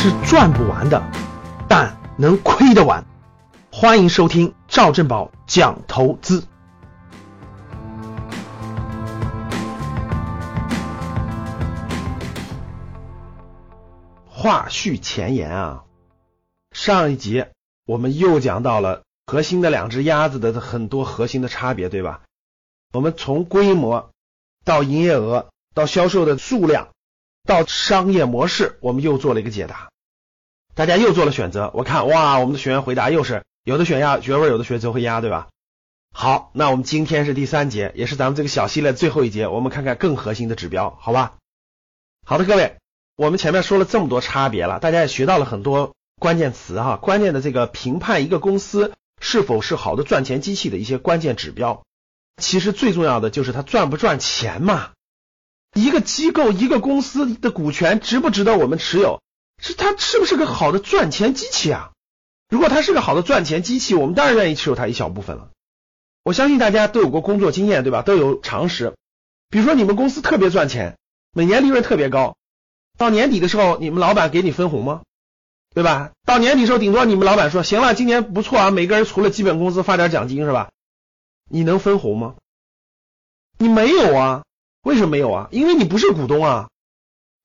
是赚不完的，但能亏得完。欢迎收听赵正宝讲投资。话续前言啊，上一集我们又讲到了核心的两只鸭子的很多核心的差别，对吧？我们从规模到营业额到销售的数量。到商业模式，我们又做了一个解答，大家又做了选择。我看哇，我们的学员回答又是有的选鸭绝味，有的选周黑鸭，对吧？好，那我们今天是第三节，也是咱们这个小系列最后一节，我们看看更核心的指标，好吧？好的，各位，我们前面说了这么多差别了，大家也学到了很多关键词哈，关键的这个评判一个公司是否是好的赚钱机器的一些关键指标，其实最重要的就是它赚不赚钱嘛。一个机构、一个公司的股权值不值得我们持有？是它是不是个好的赚钱机器啊？如果它是个好的赚钱机器，我们当然愿意持有它一小部分了。我相信大家都有过工作经验，对吧？都有常识。比如说你们公司特别赚钱，每年利润特别高，到年底的时候，你们老板给你分红吗？对吧？到年底时候，顶多你们老板说行了，今年不错啊，每个人除了基本工资发点奖金是吧？你能分红吗？你没有啊。为什么没有啊？因为你不是股东啊，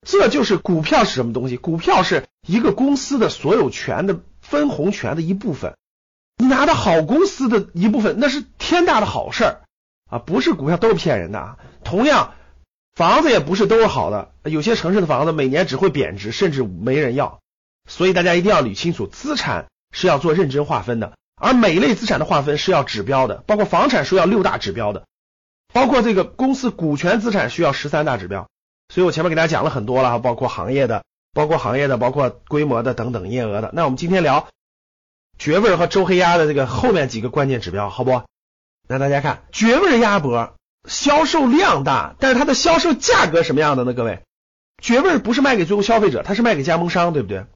这就是股票是什么东西？股票是一个公司的所有权的分红权的一部分，你拿到好公司的一部分，那是天大的好事儿啊！不是股票都是骗人的啊。同样，房子也不是都是好的，有些城市的房子每年只会贬值，甚至没人要。所以大家一定要捋清楚，资产是要做认真划分的，而每一类资产的划分是要指标的，包括房产是要六大指标的。包括这个公司股权资产需要十三大指标，所以我前面给大家讲了很多了，包括行业的，包括行业的，包括规模的等等营业额的。那我们今天聊绝味和周黑鸭的这个后面几个关键指标，好不？那大家看绝味鸭脖销售量大，但是它的销售价格什么样的呢？各位，绝味不是卖给最后消费者，它是卖给加盟商，对不对？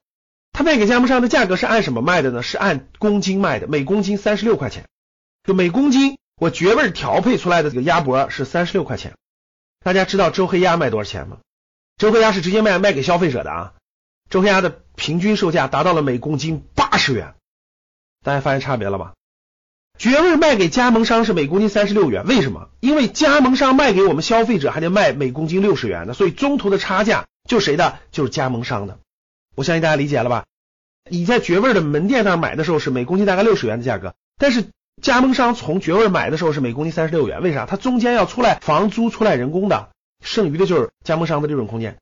它卖给加盟商的价格是按什么卖的呢？是按公斤卖的，每公斤三十六块钱，就每公斤。我绝味调配出来的这个鸭脖是三十六块钱，大家知道周黑鸭卖多少钱吗？周黑鸭是直接卖卖给消费者的啊，周黑鸭的平均售价达到了每公斤八十元，大家发现差别了吧？绝味卖给加盟商是每公斤三十六元，为什么？因为加盟商卖给我们消费者还得卖每公斤六十元的，所以中途的差价就谁的？就是加盟商的。我相信大家理解了吧？你在绝味的门店那买的时候是每公斤大概六十元的价格，但是。加盟商从绝味买的时候是每公斤三十六元，为啥？它中间要出来房租、出来人工的，剩余的就是加盟商的利润空间。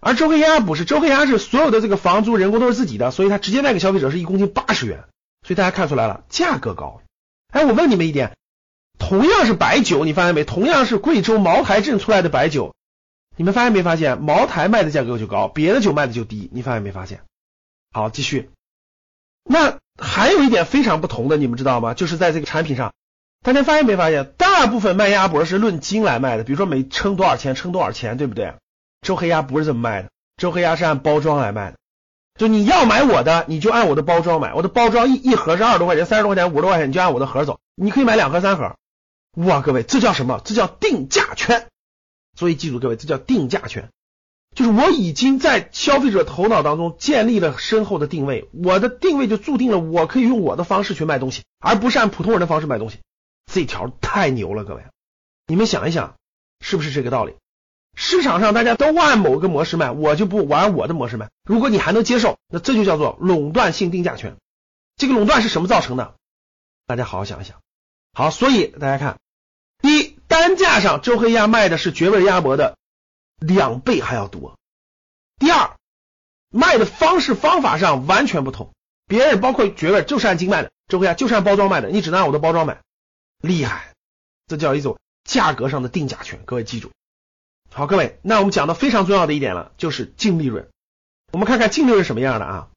而周黑鸭不是，周黑鸭是所有的这个房租、人工都是自己的，所以它直接卖给消费者是一公斤八十元。所以大家看出来了，价格高。哎，我问你们一点，同样是白酒，你发现没？同样是贵州茅台镇出来的白酒，你们发现没发现？茅台卖的价格就高，别的酒卖的就低，你发现没发现？好，继续。那还有一点非常不同的，你们知道吗？就是在这个产品上，大家发现没发现？大部分卖鸭脖是论斤来卖的，比如说每称多少钱，称多少钱，对不对？周黑鸭不是这么卖的，周黑鸭是按包装来卖的。就你要买我的，你就按我的包装买，我的包装一一盒是二十多块钱，三十多块钱，五十多块钱，你就按我的盒走。你可以买两盒、三盒。哇，各位，这叫什么？这叫定价权。所以记住，各位，这叫定价权。就是我已经在消费者头脑当中建立了深厚的定位，我的定位就注定了我可以用我的方式去卖东西，而不是按普通人的方式卖东西。这条太牛了，各位，你们想一想，是不是这个道理？市场上大家都按某个模式卖，我就不玩我的模式卖。如果你还能接受，那这就叫做垄断性定价权。这个垄断是什么造成的？大家好好想一想。好，所以大家看，第一，单价上周黑鸭卖的是绝味鸭脖的。两倍还要多。第二，卖的方式方法上完全不同，别人包括绝味就是按斤卖的，周黑鸭就是按包装卖的，你只能按我的包装买，厉害，这叫一种价格上的定价权。各位记住，好，各位，那我们讲到非常重要的一点了，就是净利润。我们看看净利润什么样的啊？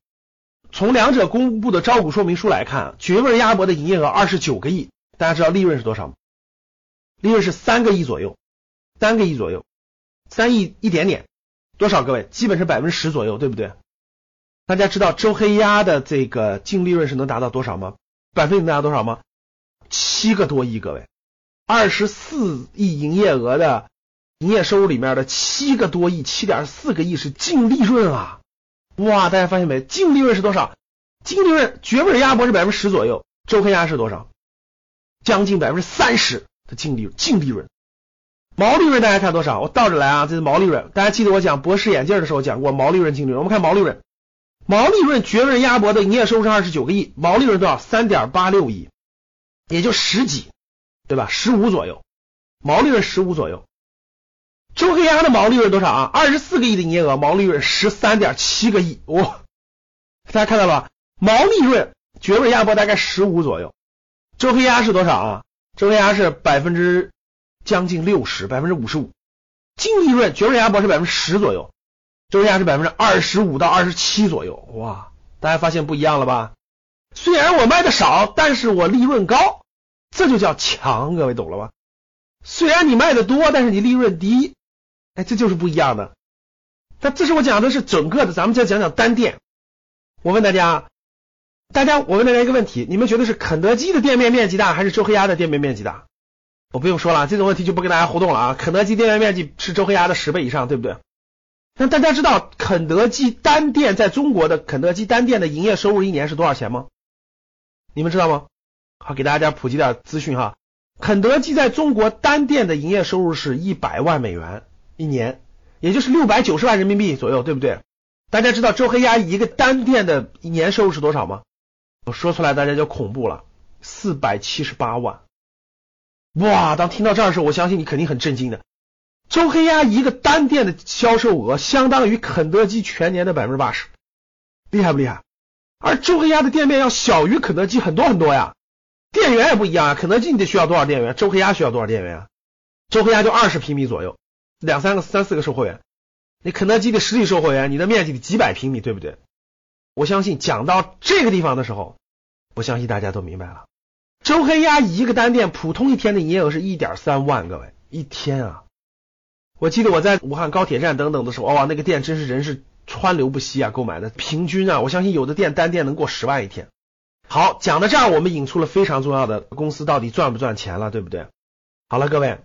从两者公布的招股说明书来看，绝味鸭脖的营业额二十九个亿，大家知道利润是多少吗？利润是三个亿左右，三个亿左右。三亿一点点，多少？各位，基本是百分之十左右，对不对？大家知道周黑鸭的这个净利润是能达到多少吗？百分比能达到多少吗？七个多亿，各位，二十四亿营业额的营业收入里面的七个多亿，七点四个亿是净利润啊！哇，大家发现没？净利润是多少？净利润绝味鸭脖是百分之十左右，周黑鸭是多少？将近百分之三十的净利，净利润。毛利润大家看多少？我倒着来啊，这是毛利润。大家记得我讲博士眼镜的时候讲过毛利润、净利润。我们看毛利润，毛利润绝味鸭脖的营业收入是二十九个亿，毛利润多少？三点八六亿，也就十几，对吧？十五左右，毛利润十五左右。周黑鸭的毛利润多少啊？二十四个亿的营业额，毛利润十三点七个亿。哇，大家看到了吧？毛利润绝味鸭脖大概十五左右，周黑鸭是多少啊？周黑鸭是百分之。将近六十，百分之五十五，净利润绝味鸭脖是百分之十左右，周黑鸭是百分之二十五到二十七左右，哇，大家发现不一样了吧？虽然我卖的少，但是我利润高，这就叫强，各位懂了吧？虽然你卖的多，但是你利润低，哎，这就是不一样的。但这是我讲的是整个的，咱们再讲讲单店。我问大家，大家，我问大家一个问题，你们觉得是肯德基的店面面积大，还是周黑鸭的店面面积大？我不用说了，这种问题就不跟大家互动了啊！肯德基店面面积是周黑鸭的十倍以上，对不对？那大家知道肯德基单店在中国的肯德基单店的营业收入一年是多少钱吗？你们知道吗？好，给大家普及点资讯哈。肯德基在中国单店的营业收入是一百万美元一年，也就是六百九十万人民币左右，对不对？大家知道周黑鸭一个单店的一年收入是多少吗？我说出来大家就恐怖了，四百七十八万。哇！当听到这儿的时候，我相信你肯定很震惊的。周黑鸭一个单店的销售额相当于肯德基全年的百分之八十，厉害不厉害？而周黑鸭的店面要小于肯德基很多很多呀，店员也不一样啊。肯德基你得需要多少店员？周黑鸭需要多少店员啊？周黑鸭就二十平米左右，两三个、三四个售货员。你肯德基的实体售货员，你的面积得几百平米，对不对？我相信讲到这个地方的时候，我相信大家都明白了。周黑鸭一个单店普通一天的营业额是一点三万，各位一天啊！我记得我在武汉高铁站等等的时候，哇，那个店真是人是川流不息啊！购买的平均啊，我相信有的店单店能过十万一天。好，讲到这儿，我们引出了非常重要的公司到底赚不赚钱了，对不对？好了，各位，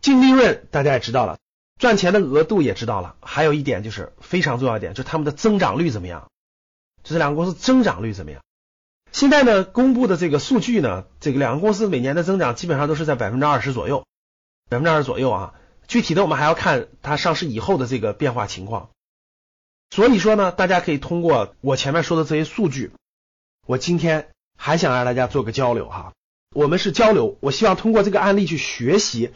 净利润大家也知道了，赚钱的额度也知道了，还有一点就是非常重要一点，就是他们的增长率怎么样？就这两个公司增长率怎么样？现在呢，公布的这个数据呢，这个两个公司每年的增长基本上都是在百分之二十左右，百分之二十左右啊。具体的我们还要看它上市以后的这个变化情况。所以说呢，大家可以通过我前面说的这些数据，我今天还想让大家做个交流哈。我们是交流，我希望通过这个案例去学习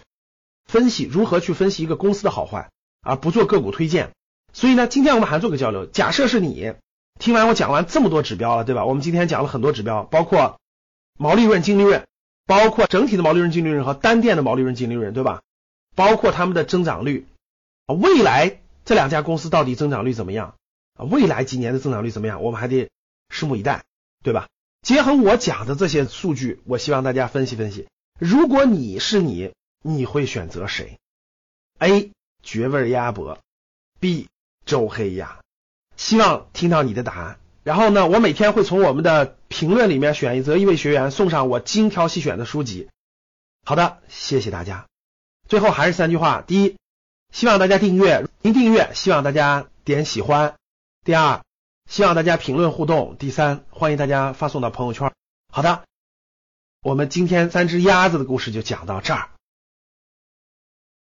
分析如何去分析一个公司的好坏，而不做个股推荐。所以呢，今天我们还做个交流。假设是你。听完我讲完这么多指标了，对吧？我们今天讲了很多指标，包括毛利润、净利润，包括整体的毛利润、净利润和单店的毛利润、净利润，对吧？包括他们的增长率，未来这两家公司到底增长率怎么样？啊，未来几年的增长率怎么样？我们还得拭目以待，对吧？结合我讲的这些数据，我希望大家分析分析，如果你是你，你会选择谁？A. 绝味鸭脖，B. 周黑鸭。希望听到你的答案，然后呢，我每天会从我们的评论里面选一则一位学员，送上我精挑细选的书籍。好的，谢谢大家。最后还是三句话：第一，希望大家订阅，您订阅，希望大家点喜欢；第二，希望大家评论互动；第三，欢迎大家发送到朋友圈。好的，我们今天三只鸭子的故事就讲到这儿。